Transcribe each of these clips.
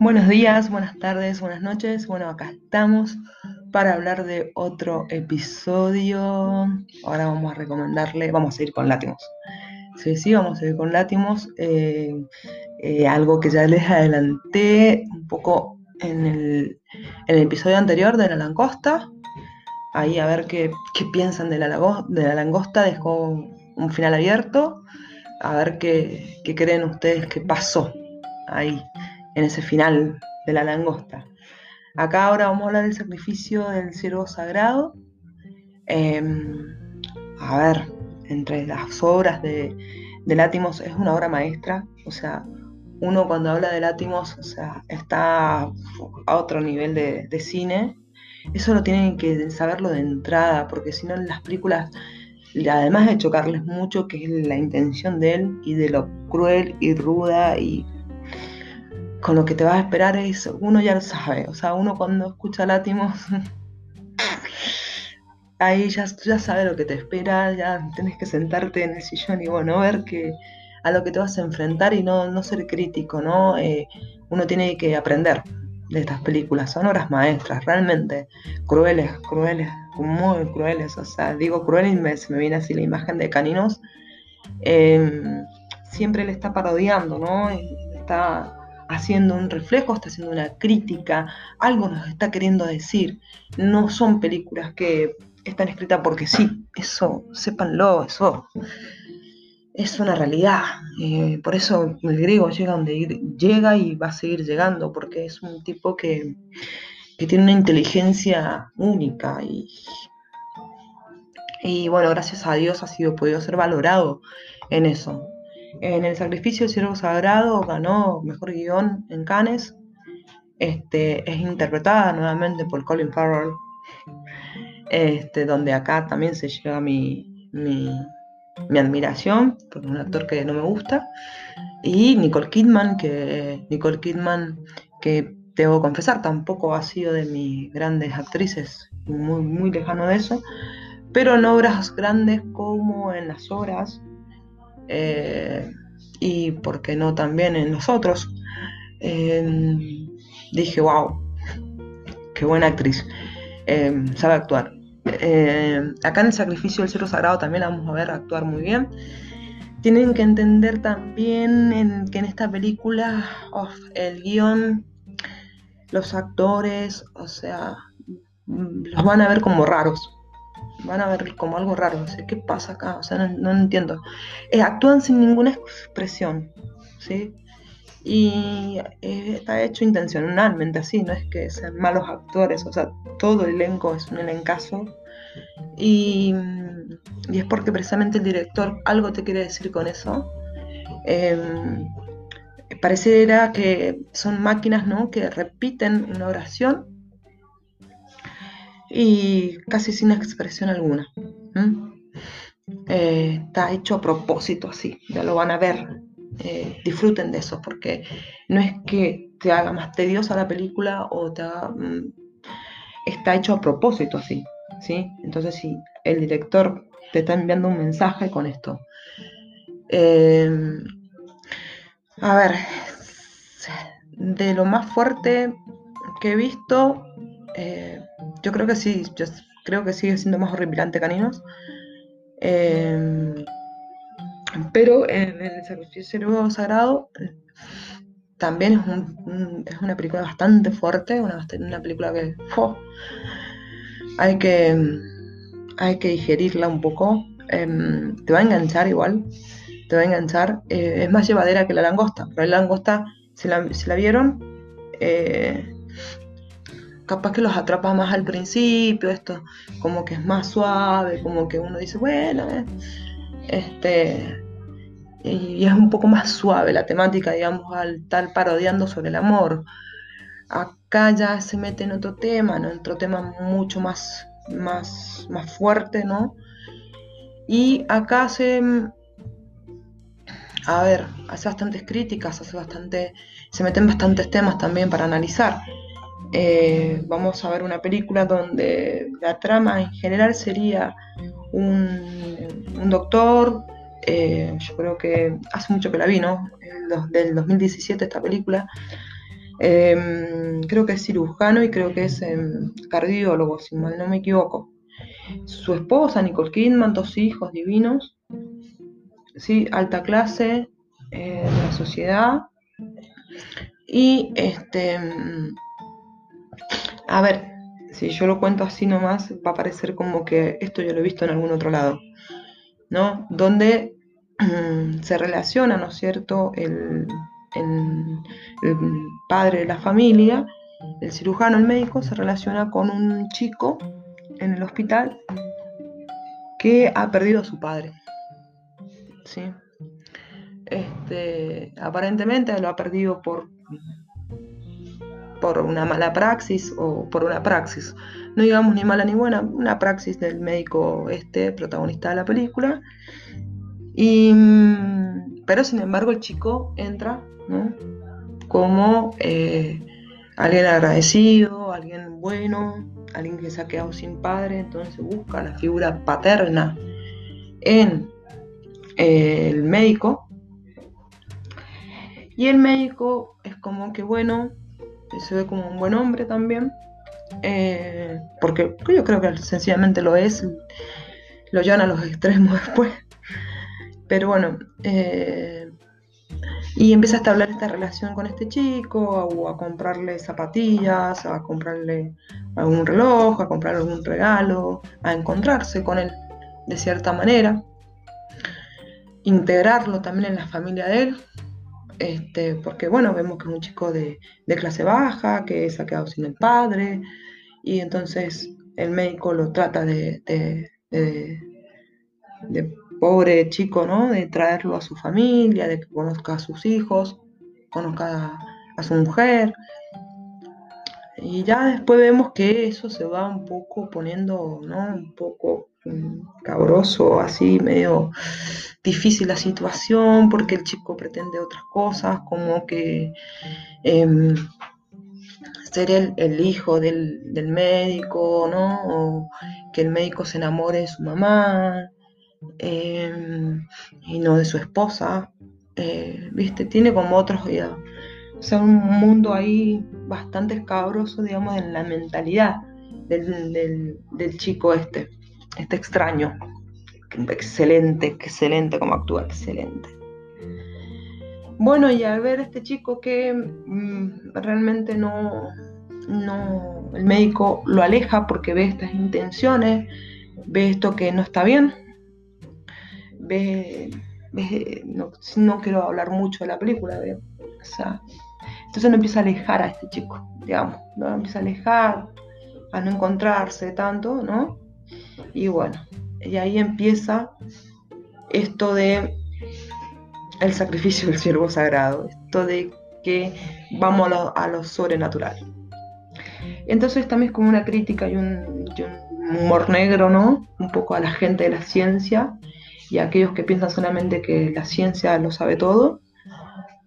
Buenos días, buenas tardes, buenas noches. Bueno, acá estamos para hablar de otro episodio. Ahora vamos a recomendarle, vamos a ir con Látimos. Sí, sí, vamos a ir con Látimos. Eh, eh, algo que ya les adelanté un poco en el, episodio anterior de la langosta. Ahí a ver qué, piensan de la, de la langosta. Dejó un final abierto. A ver qué, qué creen ustedes que pasó ahí en ese final de la langosta. Acá ahora vamos a hablar del sacrificio del ciervo sagrado. Em, a ver, entre las obras de, de Látimos es una obra maestra, o sea, uno cuando habla de Látimos, o sea, está a otro nivel de, de cine. Eso lo tienen que saberlo de entrada, porque si no en las películas, además de chocarles mucho, que es la intención de él y de lo cruel y ruda y con lo que te vas a esperar es, uno ya lo sabe, o sea, uno cuando escucha Látimos, ahí ya, ya sabe lo que te espera, ya tienes que sentarte en el sillón y bueno, ver que a lo que te vas a enfrentar y no, no ser crítico, ¿no? Eh, uno tiene que aprender de estas películas, son obras maestras, realmente crueles, crueles, muy crueles, o sea, digo crueles y me, se me viene así la imagen de caninos, em, siempre le está parodiando, ¿no? Está haciendo un reflejo, está haciendo una crítica, algo nos está queriendo decir. No son películas que están escritas porque sí, eso, sépanlo, eso es una realidad. Eh, por eso el griego llega donde llega y va a seguir llegando, porque es un tipo que, que tiene una inteligencia única y, y bueno, gracias a Dios ha sido podido ser valorado en eso. En el sacrificio del siervo sagrado ganó mejor guion en Cannes. Este, es interpretada nuevamente por Colin Farrell, este, donde acá también se llega mi, mi, admiración, porque es un actor que no me gusta. Y Nicole Kidman, que Nicole Kidman, que debo confesar, tampoco ha sido de mis grandes actrices, muy, muy lejano de eso, pero en obras grandes como en las obras eh, y por qué no también en nosotros. dije, wow, qué buena actriz, eh, sabe actuar. Eh, acá en el sacrificio del cielo sagrado también la vamos a ver actuar muy bien. Tienen que entender también en, que en esta película el guion, los actores, o sea, los van a ver como raros van a ver como algo raro. ¿Qué pasa acá? O sea, no, entiendo. Eh, actúan sin ninguna expresión, ¿sí? Y eh, está hecho intencionalmente así, no es que sean malos actores, o sea, todo el elenco es un elencazo. Y, y es porque precisamente el director algo te quiere decir con eso. Eh, pareciera que son máquinas ¿no? que repiten una oración y casi sin expresión alguna. Eh, está hecho a propósito así, ya lo van a ver. Eh, disfruten de eso, porque no es que te haga más tediosa la película o te mm, está hecho a propósito así, ¿sí? Entonces si el director te está enviando un mensaje con esto. Em, a ver, de lo más fuerte que he visto, eh, yo creo que sí, yo creo que sigue siendo más horripilante Caninos. Em, pero en el sacrificio sagrado también es, es, una película bastante fuerte, una, una película que hay que hay que digerirla un poco. Em, te va a enganchar igual, te va a enganchar. Eh, es más llevadera que la langosta, pero la langosta, si la, la vieron, eh, capaz que los atrapa más al principio, esto como que es más suave, como que uno dice, bueno, eh, este, y es un poco más suave la temática, digamos, al estar parodiando sobre el amor. Acá ya se mete en otro tema, en otro tema mucho más, más, más fuerte, ¿no? Y acá se, a ver, hace bastantes críticas, hace bastante, se meten bastantes temas también para analizar. Eh, vamos a ver una película donde la trama en general sería un, doctor, eh, yo creo que hace mucho que la vi, ¿no? del 2017 esta película, Em, creo que es cirujano y creo que es em, cardiólogo, si mal no me equivoco. Su esposa, Nicole Kidman, dos hijos divinos, ¿sí? alta clase eh, de la sociedad. Y este, a ver, si yo lo cuento así nomás, va a parecer como que esto yo lo he visto en algún otro lado, ¿no? Donde se relaciona, ¿no es cierto?, el, padre de la familia, el cirujano, el médico, se relaciona con un chico en el hospital que ha perdido a su padre. ¿sí? Este, aparentemente lo ha perdido por, por una mala praxis o por una praxis, no digamos ni mala ni buena, una praxis del médico este, protagonista de la película. Y, pero sin embargo el chico entra como eh, alguien agradecido, alguien bueno, alguien que se ha quedado sin padre, entonces busca la figura paterna en el médico. Y el médico es como que bueno, se ve como un buen hombre también, eh, porque yo creo que sencillamente lo es, lo llevan a los extremos después. Pero bueno, eh, y empieza a establecer esta relación con este chico, o a comprarle zapatillas, a comprarle algún reloj, a comprarle algún regalo, a encontrarse con él de cierta manera integrarlo también en la familia de él, este, porque bueno, vemos que es un chico de, clase baja, que se ha quedado sin el padre, y entonces el médico lo trata de, de, pobre chico, ¿no? De traerlo a su familia, de que conozca a sus hijos, conozca a su mujer. Y ya después vemos que eso se va un poco poniendo, ¿no? Un poco cabroso, así medio difícil la situación porque el chico pretende otras cosas, como que em, ser el, hijo del, médico, ¿no? O que el médico se enamore de su mamá em, y no de su esposa, eh, ¿viste? Tiene como otros, o sea, un mundo ahí bastante escabroso, digamos, en la mentalidad del chico este este extraño. Excelente, excelente como actúa, excelente. Bueno, y al ver este chico que mm, realmente no, no, el médico lo aleja porque ve estas intenciones, ve esto que no está bien, ve, no, quiero hablar mucho de la película, entonces no empieza a alejar a este chico, digamos, ¿no? empieza a alejar, a no encontrarse tanto, ¿no? Y bueno, y ahí empieza esto de el sacrificio del siervo sagrado, esto de que vamos a lo, sobrenatural. Entonces también es como una crítica y un, humor negro, ¿no? Un poco a la gente de la ciencia y a aquellos que piensan solamente que la ciencia lo sabe todo,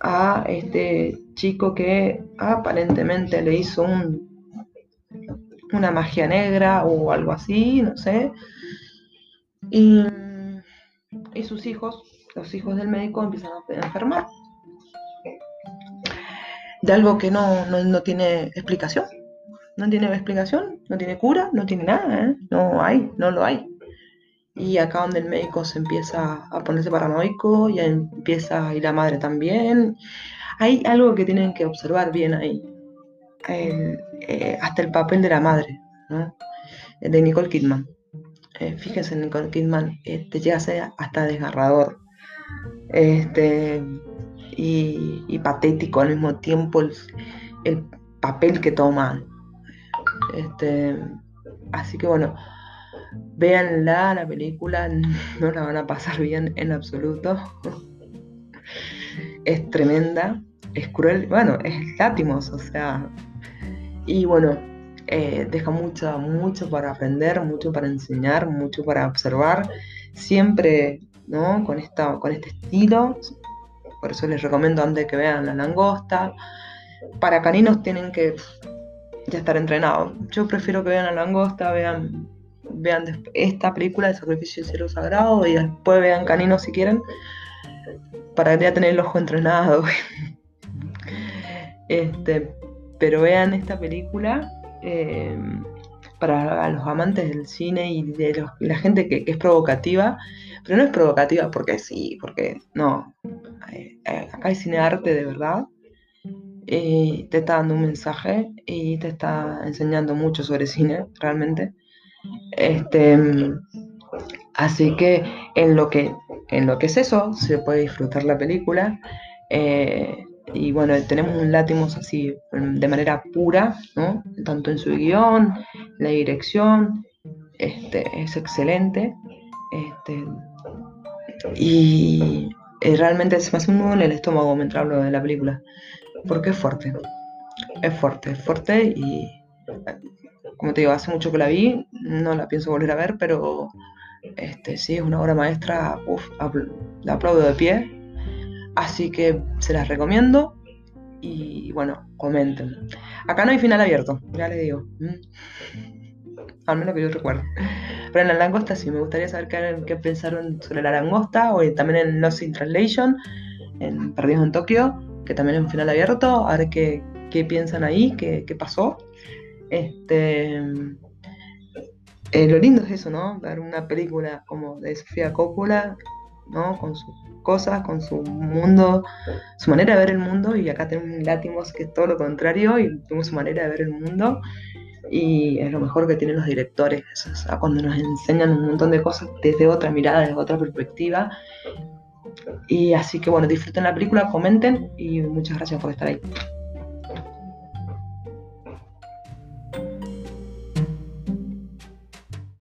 a este chico que aparentemente le hizo un una magia negra o algo así, no sé. Y, sus hijos, los hijos del médico, empiezan a enfermar. De algo que no, tiene explicación. No tiene explicación, no tiene cura, no tiene nada, ¿eh? no hay, no lo hay. Y acá donde el médico se empieza a ponerse paranoico, ya empieza, y la madre también. Hay algo que tienen que observar bien ahí. Eh, hasta el papel de la madre, de Nicole Kidman. Eh, fíjense, Nicole Kidman este, llega a ser hasta desgarrador este, y, patético al mismo tiempo el, papel que toma. Este, así que bueno, véanla, la película, no la van a pasar bien en absoluto. es tremenda, es cruel, bueno, es látimos, o sea, y bueno, eh, deja mucho, mucho para aprender, mucho para enseñar, mucho para observar, siempre ¿no? con, esta, con este estilo. Por eso les recomiendo antes que vean la langosta. Para caninos tienen que ya estar entrenados. Yo prefiero que vean la langosta, vean, vean esta película de Sacrificio del Cielo Sagrado y después vean caninos si quieren, para ya tener el ojo entrenado. este, pero vean esta película eh, para los amantes del cine y de la gente que, es provocativa, pero no es provocativa porque sí, porque no. Eh, eh, acá hay cine arte de verdad. Y te está dando un mensaje y te está enseñando mucho sobre cine, realmente. Este, así que en lo que, en lo que es eso, se puede disfrutar la película. Y bueno, tenemos un Látimos así de manera pura, ¿no? Tanto en su guion, la dirección, este, es excelente. Este, y realmente se me hace un nudo en el estómago mientras hablo de la película. Porque es fuerte. Es fuerte, es fuerte y como te digo, hace mucho que la vi, no la pienso volver a ver, pero este, sí, es una obra maestra, la aplaudo de pie Así que se las recomiendo y bueno, comenten. Acá no hay final abierto, ya les digo. Mm. Al menos que yo recuerdo. Pero en la langosta sí, me gustaría saber qué, pensaron sobre la langosta o también en Lost in Translation, en Perdidos en Tokio, que también es un final abierto. A ver qué, piensan ahí, qué, pasó. Este, eh, lo lindo es eso, ¿no? Ver una película como de Sofía Coppola, ¿no? Con sus cosas, con su mundo, su manera de ver el mundo, y acá tenemos Látimos que es todo lo contrario, y tenemos su manera de ver el mundo, y es lo mejor que tienen los directores, cuando nos enseñan un montón de cosas desde otra mirada, desde otra perspectiva. Y así que bueno, disfruten la película, comenten y muchas gracias por estar ahí.